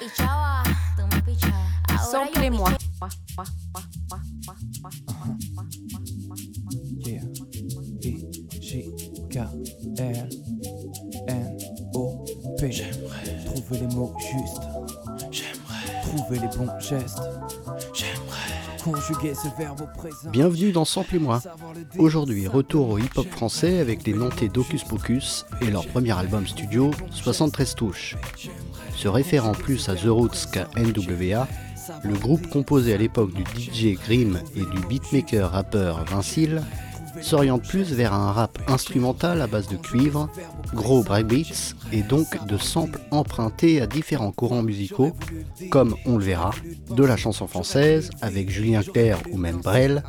tú me pichabas. Ahora yo Samplez-moi. Yeah. I J K L N O P. J'aimerais trouver les mots justes. J'aimerais trouver les bons gestes. J'aimerais conjuguer ce verbe au présent. Bienvenue dans Sample et moi. Aujourd'hui, retour au hip-hop français avec les Nantais d'Ocus Pocus et leur premier album studio, 73 touches. Se référant plus à The Roots qu'à NWA, le groupe composé à l'époque du DJ Grimm et du beatmaker rappeur Vincile s'oriente plus vers un rap instrumental à base de cuivre, gros breakbeats et donc de samples empruntés à différents courants musicaux, comme on le verra, de la chanson française avec Julien Clerc ou même Brel,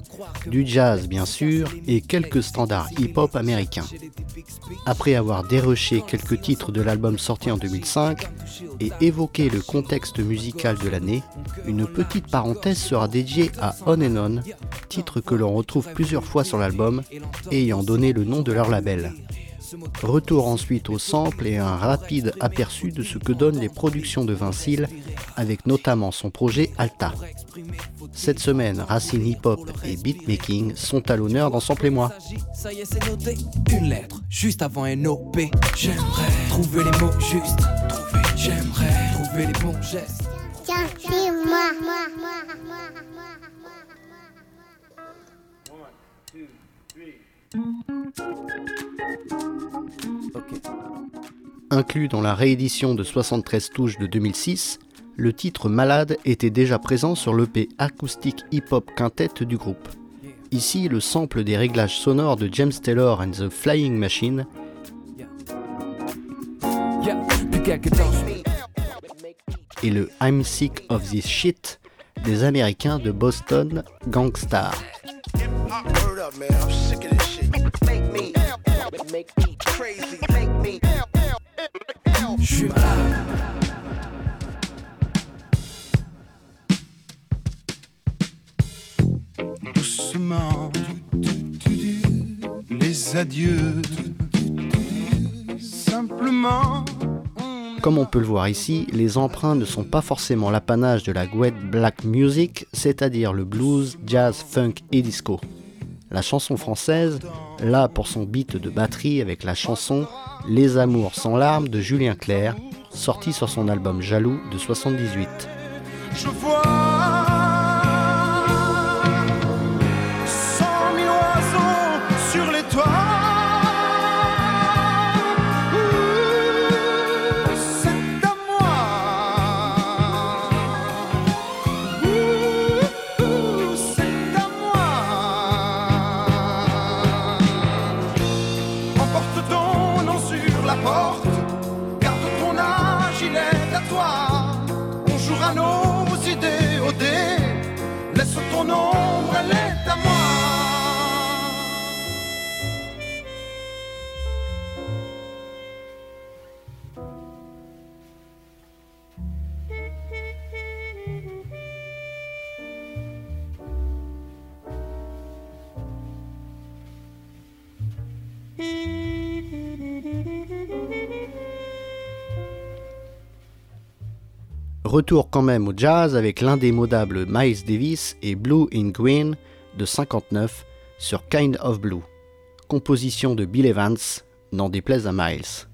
du jazz bien sûr et quelques standards hip-hop américains. Après avoir déroché quelques titres de l'album sorti en 2005 et évoqué le contexte musical de l'année, une petite parenthèse sera dédiée à On and On, titre que l'on retrouve plusieurs fois sur l'album, ayant donné le nom de leur label. Retour ensuite au sample et un rapide aperçu de ce que donnent les productions de Vincile, avec notamment son projet Alta. Cette semaine, racine hip-hop et beatmaking sont à l'honneur dans Sample et moi. Ça y est, c'est noté. Une lettre juste avant un OP. J'aimerais trouver les mots justes. Trouver. J'aimerais trouver les bons gestes. Tiens, c'est moi. Inclus dans la réédition de 73 touches de 2006, le titre Malade était déjà présent sur l'EP acoustique hip-hop quintet du groupe. Ici, le sample des réglages sonores de James Taylor and the Flying Machine. Et le I'm Sick of This Shit des Américains de Boston Gangstar. Les adieux simplement Comme on peut le voir ici, les emprunts ne sont pas forcément l'apanage de la Gwed Black Music, c'est-à-dire le blues, jazz, funk et disco. La chanson française, là pour son beat de batterie avec la chanson Les Amours sans larmes de Julien Clerc, sortie sur son album Jaloux de 78. je vois Retour quand même au jazz avec l'indémodable Miles Davis et Blue in Green de 59 sur Kind of Blue. Composition de Bill Evans, n'en déplaise à Miles.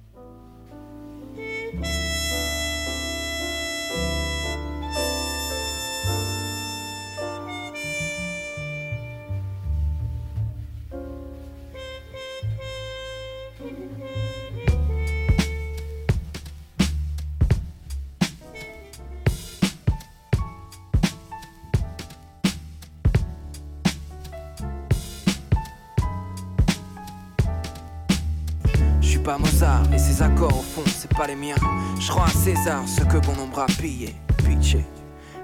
Et ses accords au fond c'est pas les miens. Je rends à César ce que bon nombre a pillé, pitché.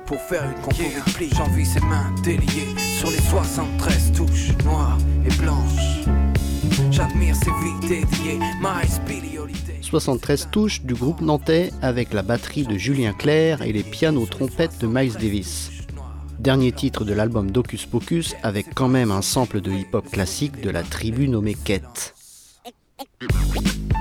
Pour faire une compo pli, j'envie ses mains déliées sur les 73 touches noires et blanches. J'admire ses vies dédiées, My Holiday. 73 touches du groupe nantais avec la batterie de Julien Clerc et les pianos trompettes de Miles Davis. Dernier titre de l'album Docus Pocus avec quand même un sample de hip-hop classique de la tribu nommée Quête.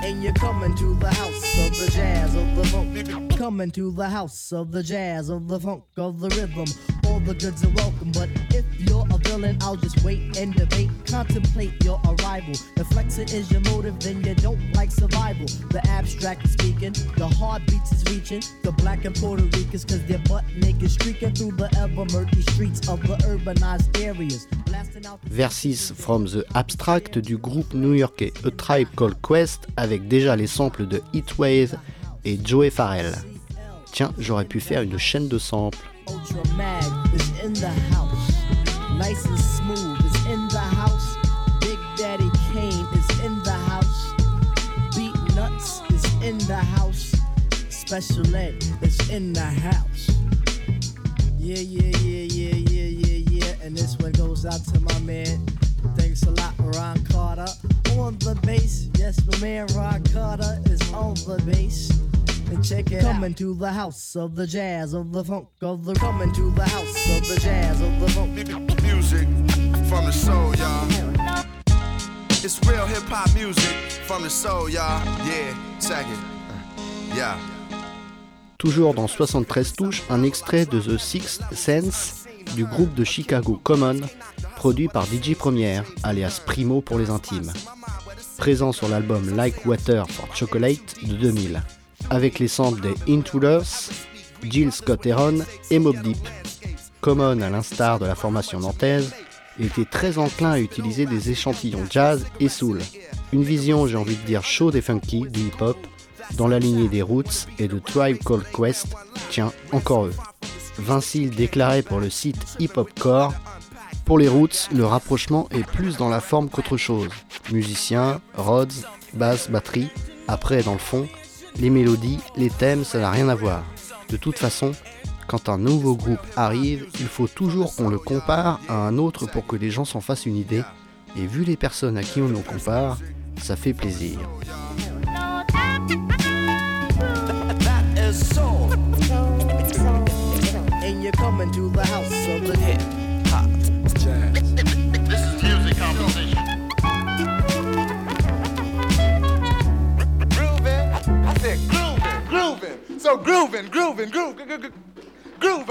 And you're coming to the house of the jazz of the funk. Coming to the house of the jazz of the funk of the rhythm. All the goods are welcome, but if you're a I'll just wait and debate. Contemplate your arrival. If flexing is your motive, then you don't like survival. The abstract is speaking, the heartbeats is reaching. The black and Puerto Ricans, cause they're butt naked, streaking through the ever murky streets of the urbanized areas. Versus from the Abstract du groupe new-yorkais A Tribe Called Quest avec déjà les samples de Heatwave et Joey Farrell. Tiens, j'aurais pu faire une chaîne de samples. Ultra Mag is in the house. Nice and smooth is in the house. Big Daddy Kane is in the house. Beat Nuts is in the house. Special Ed is in the house. Yeah, yeah, yeah, yeah, yeah, yeah, yeah. And this one goes out to my man. Thanks a lot, Ron Carter. On the bass, yes, my man Ron Carter is on the bass. And check it coming out. to the house of the jazz of the funk of the coming to the house of the jazz of the funk. Toujours dans 73 touches, un extrait de The Sixth Sense du groupe de Chicago Common, produit par DJ Première, alias Primo pour les intimes. Présent sur l'album Like Water for Chocolate de 2000, avec les samples des Intruders, Jill Scott Heron et Mob Deep. Common, à l'instar de la formation nantaise, était très enclin à utiliser des échantillons jazz et soul. Une vision, j'ai envie de dire, chaude et funky du hip-hop, dans la lignée des Roots et de Tribe Called Quest, tiens, encore eux. Vincile déclarait pour le site Hip Hop Core Pour les Roots, le rapprochement est plus dans la forme qu'autre chose. Musiciens, rods, basse, batterie. Après, dans le fond, les mélodies, les thèmes, ça n'a rien à voir. De toute façon, quand un nouveau groupe arrive, il faut toujours qu'on le compare à un autre pour que les gens s'en fassent une idée. Et vu les personnes à qui on nous compare, ça fait plaisir. Grooving.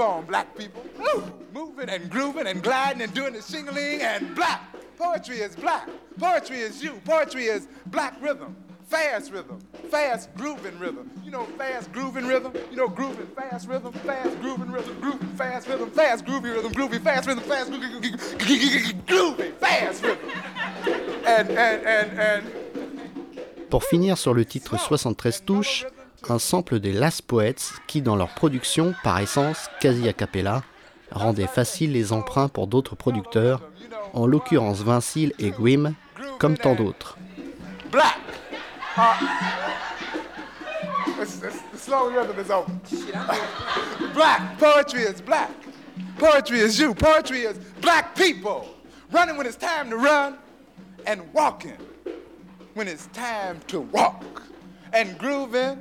On, black people. Woo! Moving and grooving and gliding and doing the shingling and black. Poetry is black. Poetry is you. Poetry is black rhythm. Fast rhythm, fast grooving rhythm. You know, fast grooving rhythm. You know, grooving fast rhythm, fast grooving rhythm, grooving fast rhythm, fast groovy rhythm, groovy fast rhythm, fast groovy, groovy fast rhythm. And and and and Pour finir sur le titre 73 touches, un sample des Last Poets qui, dans leur production, par essence quasi a cappella, rendait facile les emprunts pour d'autres producteurs, en l'occurrence Vincile et Gwim, comme tant d'autres. black. Over. black. Poetry is black. Poetry is you. Poetry is black people. Running when it's time to run and walking when it's time to walk. And grooving.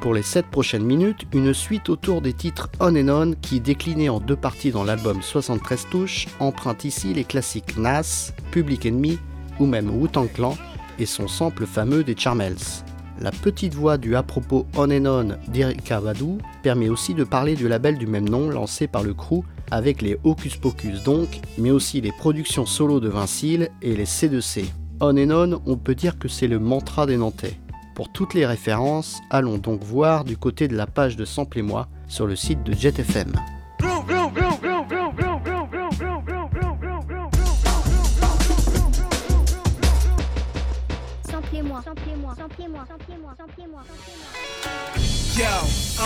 Pour les 7 prochaines minutes, une suite autour des titres On and On qui, déclinés en deux parties dans l'album 73 touches, emprunte ici les classiques Nas, Public Enemy ou même Wu-Tang Clan et son sample fameux des Charmels. La petite voix du à propos On and On d'Erika Badu permet aussi de parler du label du même nom lancé par le crew avec les Hocus Pocus donc, mais aussi les productions solo de Vincile et les C2C. On and On, on peut dire que c'est le mantra des Nantais. Pour toutes les références, allons donc voir du côté de la page de Sample et moi sur le site de JetFM.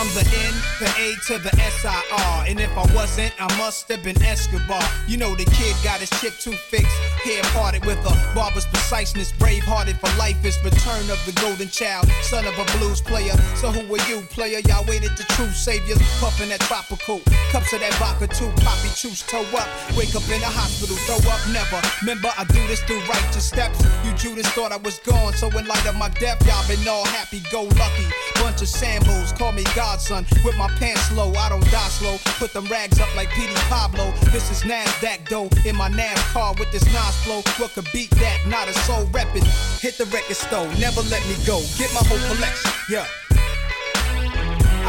I'm the N, the A to the S-I-R. And if I wasn't, I must have been Escobar. You know the kid got his chip too fixed. Hair parted with a barber's preciseness. Brave hearted for life is return of the golden child. Son of a blues player. So who are you, player? Y'all waited the true saviors. Puffin' that tropical. Cups of that vodka too. Poppy choose toe up. Wake up in the hospital. Throw up never. Remember, I do this through righteous steps. You Judas thought I was gone. So in light of my death, y'all been all happy go lucky. Bunch of shambles. Call me godson. With my pants low, I don't die slow. Put them rags up like Petey Pablo. This is NASDAQ dough in my NASCAR with this Nas flow. What could beat that? Not a soul reppin'. Hit the record store, never let me go. Get my whole collection, yeah.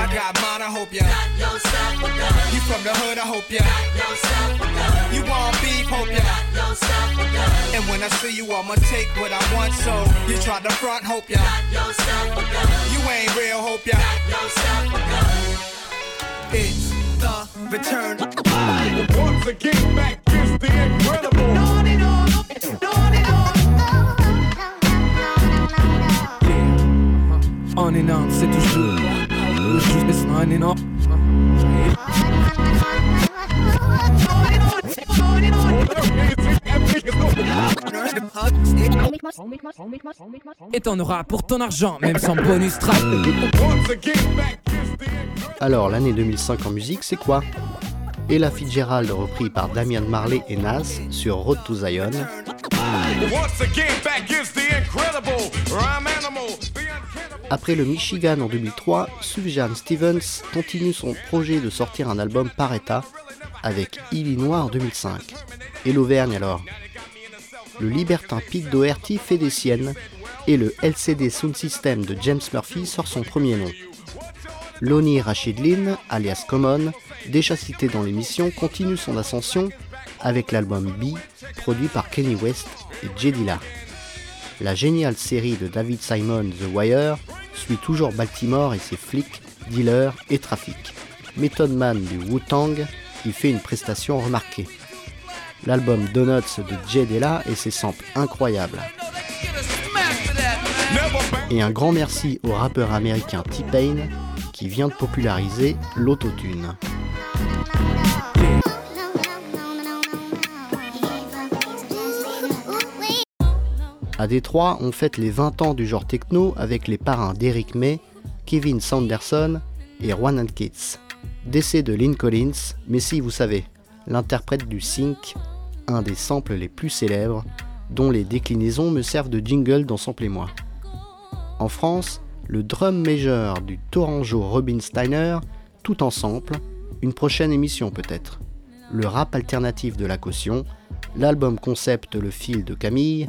I got mine, I hope ya. Got yourself a gun. You from the hood, I hope ya. Got yourself a gun. You want beef, hope ya. Got yourself a gun. And when I see you, I'ma take what I want, so you try to front, hope ya. Got yourself a gun. You ain't real, hope ya. Got yourself a gun. It's the return. Once again, back is the incredible. On and on, c'est toujours. Et t'en auras pour ton argent, même sans bonus track. Alors, l'année 2005 en musique, c'est quoi? Ella Fitzgerald repris par Damian Marley et Nas sur Road to Zion. Après le Michigan en 2003, Sufjan Stevens continue son projet de sortir un album par état avec Illinois en 2005. Et l'Auvergne alors? Le libertin Pete Doherty fait des siennes et le LCD Sound System de James Murphy sort son premier nom. Lonnie Rachidlin, alias Common, déjà cité dans l'émission, continue son ascension avec l'album B, produit par Kenny West et Jay Dilla. La géniale série de David Simon The Wire suit toujours Baltimore et ses flics, dealers et trafics. Method Man du Wu-Tang y fait une prestation remarquée. L'album Donuts de Jay Dilla et ses samples incroyables. Et un grand merci au rappeur américain T-Pain qui vient de populariser l'autotune. À Détroit, on fête les 20 ans du genre techno avec les parrains d'Eric May, Kevin Sanderson et Juan Kitts. Décès de Lynn Collins, mais si vous savez, l'interprète du sync, un des samples les plus célèbres, dont les déclinaisons me servent de jingle dans Sample et moi. En France, le drum major du Toranjo Robin Steiner, tout en sample, une prochaine émission peut-être. Le rap alternatif de la caution, l'album concept Le fil de Camille,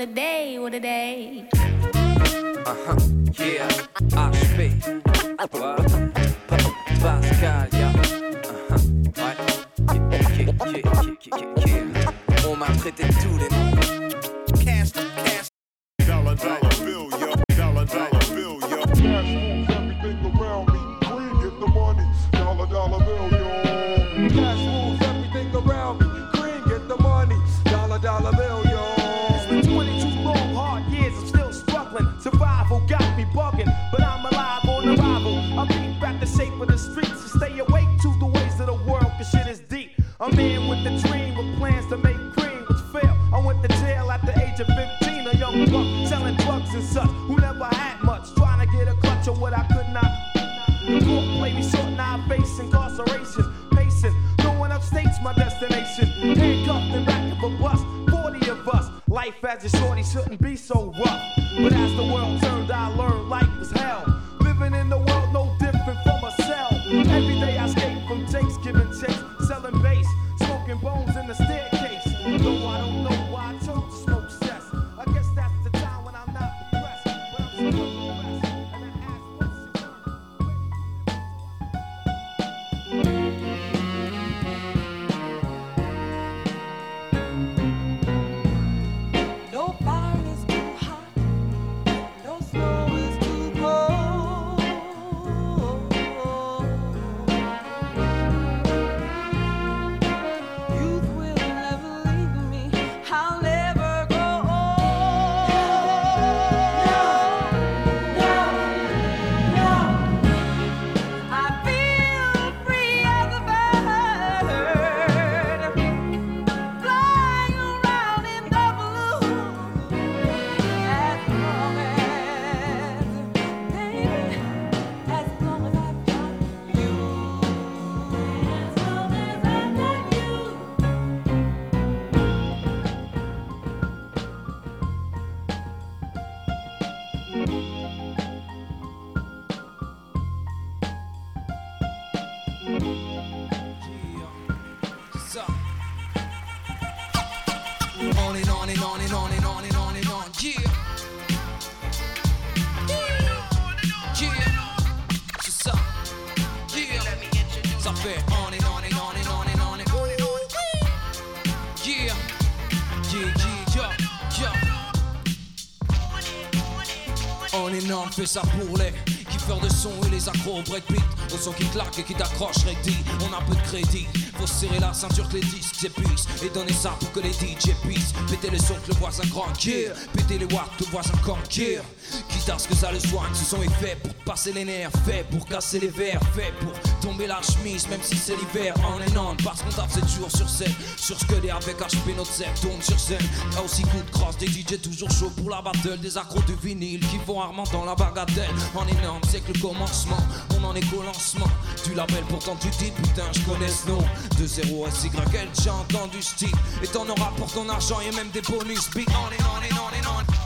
What a day, what a day. Uh huh, yeah, HP. What? Pascal, yeah. Uh huh, ouais. Yeah, yeah, yeah, yeah, yeah. On m'a traité tous les shouldn't be so on fait ça pour les kiffeurs de son et les accros au breakbeat Au son qui claque et qui t'accroche dit On a peu de crédit. Faut serrer la ceinture que les disques s'épuisent Et donner ça pour que les DJ puissent. Péter le son que le voisin grand yeah. Péter les watts que le voisin conquiert à ce que ça le soigne Ce son est pour passer les nerfs Fait pour casser les verres Fait pour tomber la chemise Même si c'est l'hiver On est parce qu'on tape 7 jours sur scène Sur ce que les avec HP notre set tourne sur scène. Y'a aussi coup de crosse Des DJ toujours chauds pour la battle Des accros de vinyle qui vont armant dans la bagatelle. Est énorme c'est que le commencement On en est qu'au lancement. Du label pourtant tu dis putain je connais ce nom. De 0 à SYL j'ai entendu ce Et t'en auras pour ton argent et même des bonus Beat on est on est on est on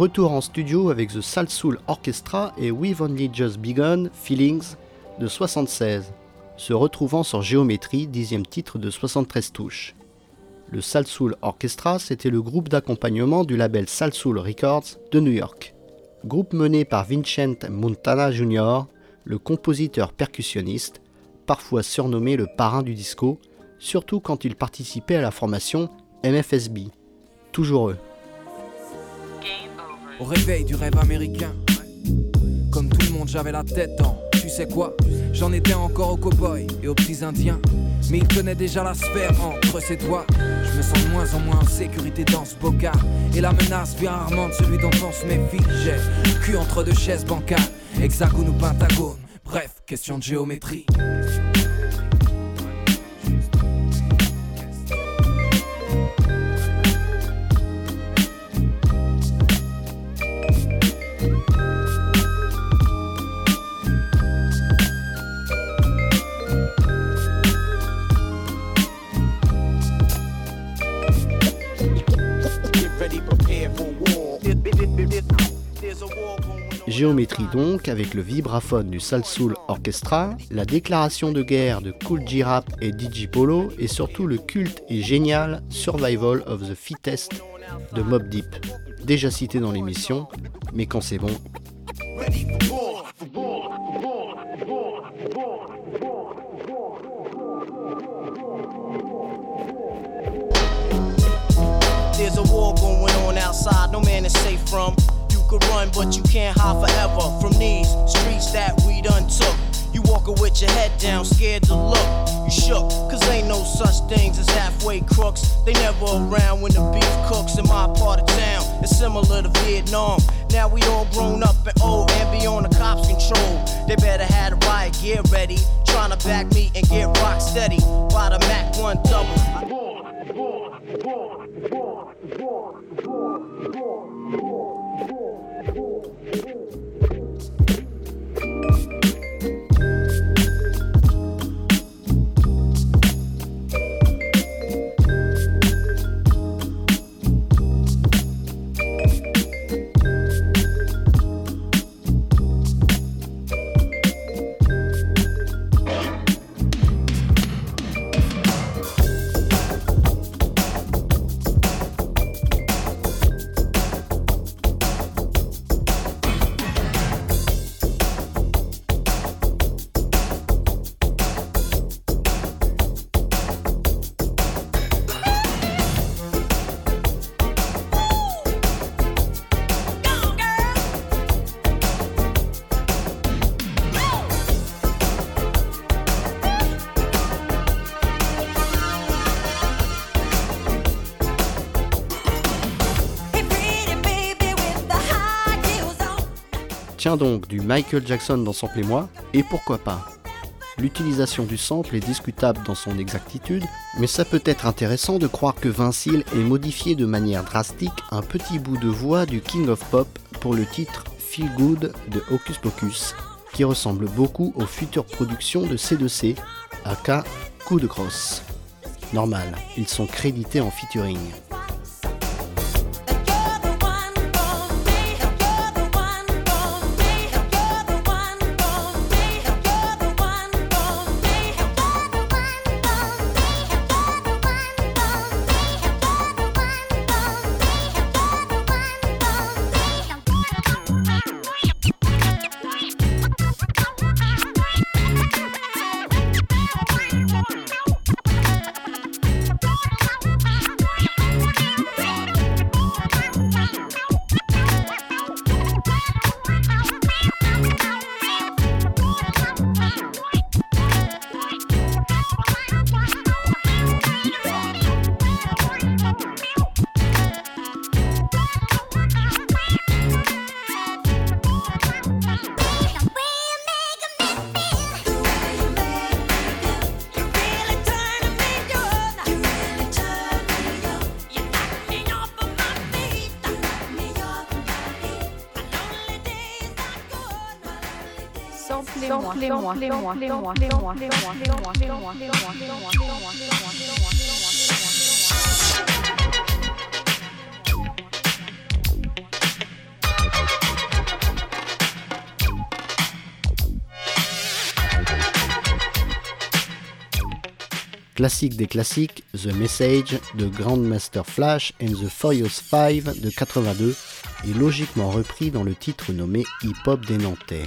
Retour en studio avec The Salsoul Orchestra et We've Only Just Begun Feelings de 76, se retrouvant sur Géométrie, dixième titre de 73 touches. Le Salsoul Orchestra, c'était le groupe d'accompagnement du label Salsoul Records de New York. Groupe mené par Vincent Montana Jr., le compositeur percussionniste, parfois surnommé le parrain du disco, surtout quand il participait à la formation MFSB. Toujours eux. Au réveil du rêve américain. Comme tout le monde, j'avais la tête en. Tu sais quoi? J'en étais encore aux cow-boys et aux petits indiens. Mais il tenait déjà la sphère entre ses doigts. Je me sens de moins en moins en sécurité dans ce bocal. Et la menace vient rarement de celui dont on se méfie. J'ai cul entre deux chaises bancales, hexagone ou pentagone. Bref, question de géométrie. Géométrie donc, avec le vibraphone du Salsoul Orchestra, la déclaration de guerre de Cool G-Rap et DJ Polo, et surtout le culte et génial Survival of the Fittest de Mob Deep, déjà cité dans l'émission, mais quand c'est bon. Could run, but you can't hide forever from these streets that we done took. You walking with your head down, scared to look. You shook, cause ain't no such things as halfway crooks. They never around when the beef cooks in my part of town. It's similar to Vietnam. Now we all grown up and old and be on the cops' control. They better have the riot gear ready. Trying to back me and get rock steady. By the Mac 1 double. Tiens donc, du Michael Jackson dans Sample et et pourquoi pas L'utilisation du sample est discutable dans son exactitude, mais ça peut être intéressant de croire que Vincile ait modifié de manière drastique un petit bout de voix du King of Pop pour le titre Feel Good de Hocus Pocus, qui ressemble beaucoup aux futures productions de C2C, aka Coup de crosse. Normal, ils sont crédités en featuring. Classique des classiques, The Message de Grandmaster Flash and the Furious 5 de 82 est logiquement repris dans le titre nommé Hip Hop des Nantais.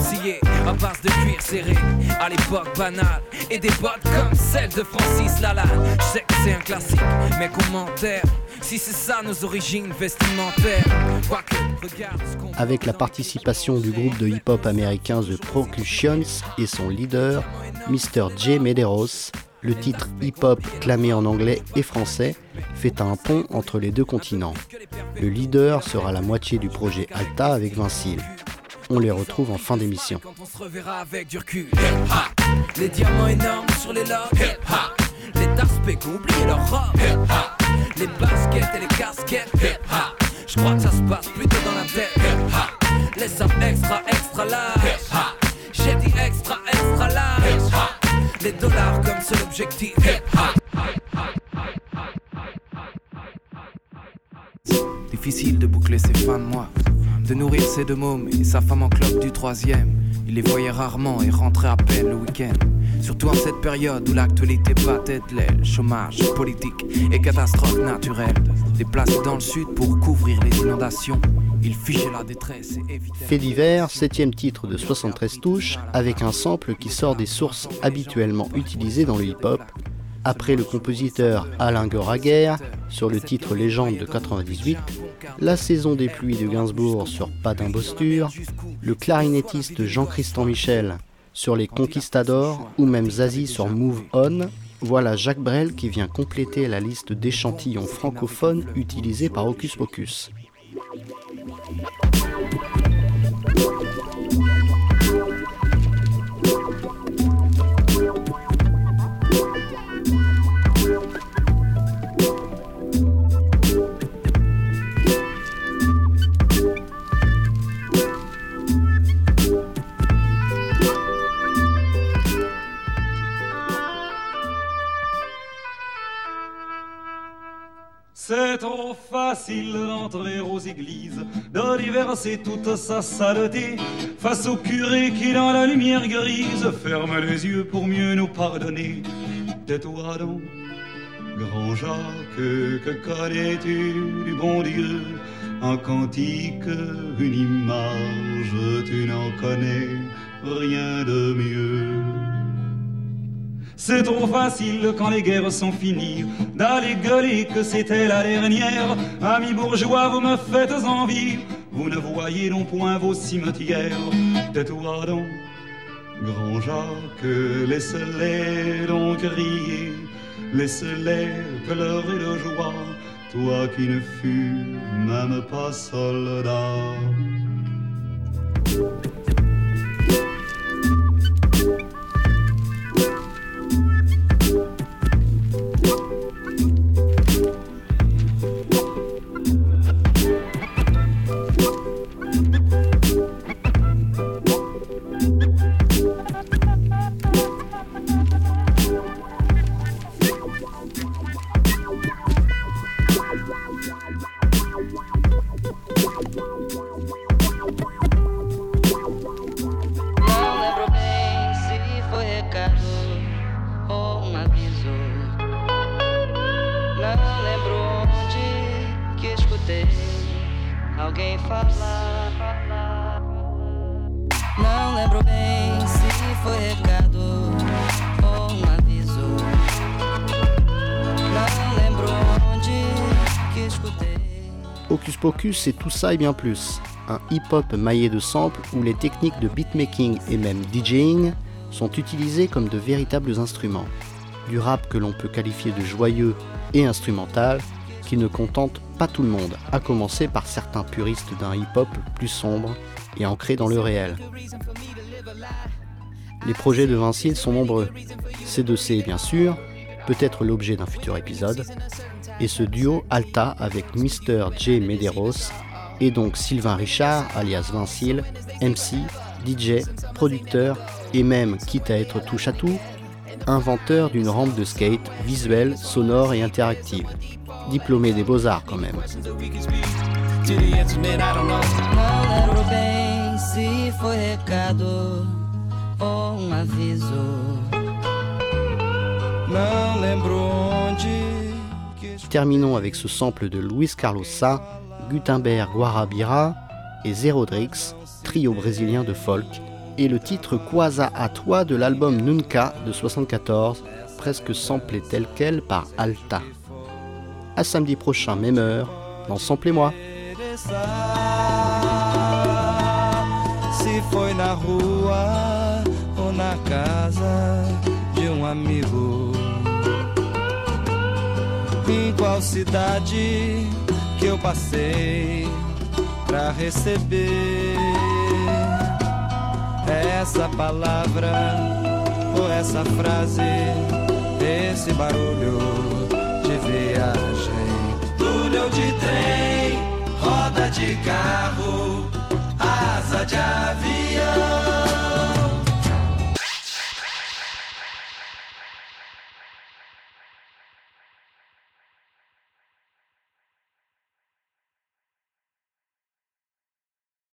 YMCA À base de cuir serré À l'époque banale Et des bottes comme celles de Francis Lalanne Je sais que c'est un classique Mais commentaire Si c'est ça nos origines vestimentaires Quoique, regarde ce qu'on Avec la participation du groupe de hip-hop américain The Procussions et son leader, Mr. J. Medeiros, le titre hip-hop clamé en anglais et français fait un pont entre les deux continents. Le leader sera la moitié du projet Alta avec Vincile. On les retrouve en fin d'émission. Quand on se reverra avec du recul. Les diamants énormes sur les lobes. Les oublié leur robe. Les baskets et les casquettes. Je crois que ça se passe plutôt dans la tête. Les sapes extra extra large. J'ai dit extra extra large. Les dollars comme seul objectif. Difficile de boucler ses fins de mois, de nourrir ses deux mômes et sa femme en club du troisième. Il les voyait rarement et rentrait à peine le week-end. Surtout en cette période où l'actualité battait de l'aile, chômage, politique et catastrophes naturelles. Déplacé dans le sud pour couvrir les inondations, il fichait la détresse et évitait. Fait divers, septième titre de 73 touches, avec un sample qui sort des sources habituellement utilisées dans le hip-hop, après le compositeur Alain Goraguer sur le titre Légende de 98, la saison des pluies de Gainsbourg sur Pas d'imposture, le clarinettiste Jean-Christian Michel sur Les Conquistadors ou même Zazie sur Move On, voilà Jacques Brel qui vient compléter la liste d'échantillons francophones utilisés par Hocus Pocus. Entrer aux églises, d'aller verser toute sa saleté face au curé qui dans la lumière grise ferme les yeux pour mieux nous pardonner. Tais-toi donc, grand Jacques, que connais-tu du bon Dieu? Un cantique, une image, tu n'en connais rien de mieux. C'est trop facile quand les guerres sont finies d'aller gueuler que c'était la dernière. Amis bourgeois, vous me faites envie. Vous ne voyez non point vos cimetières. Tais-toi donc, grand Jacques, laisse-les donc crier, laisse-les pleurer de joie. Toi qui ne fus même pas soldat. Pocus, c'est tout ça et bien plus. Un hip-hop maillé de samples où les techniques de beatmaking et même DJing sont utilisées comme de véritables instruments. Du rap que l'on peut qualifier de joyeux et instrumental, qui ne contente pas tout le monde, à commencer par certains puristes d'un hip-hop plus sombre et ancré dans le réel. Les projets de Vincile sont nombreux. C2C bien sûr, peut-être l'objet d'un futur épisode, et ce duo Alta avec Mr. J. Medeiros et donc Sylvain Richard alias Vincile, MC, DJ, producteur et même, quitte à être touche à tout, inventeur d'une rampe de skate visuelle, sonore et interactive. Diplômé des beaux-arts quand même. Terminons avec ce sample de Luis Carlos Sá, Gutenberg Guarabira et Zerodrix, trio brésilien de folk, et le titre Quasa à toi de l'album Nunca de 74, presque samplé tel quel par Alta. À samedi prochain, même heure, dans Samplez-moi. Em qual cidade que eu passei pra receber essa palavra ou essa frase, esse barulho de viagem, túnel de trem, roda de carro, asa de avião.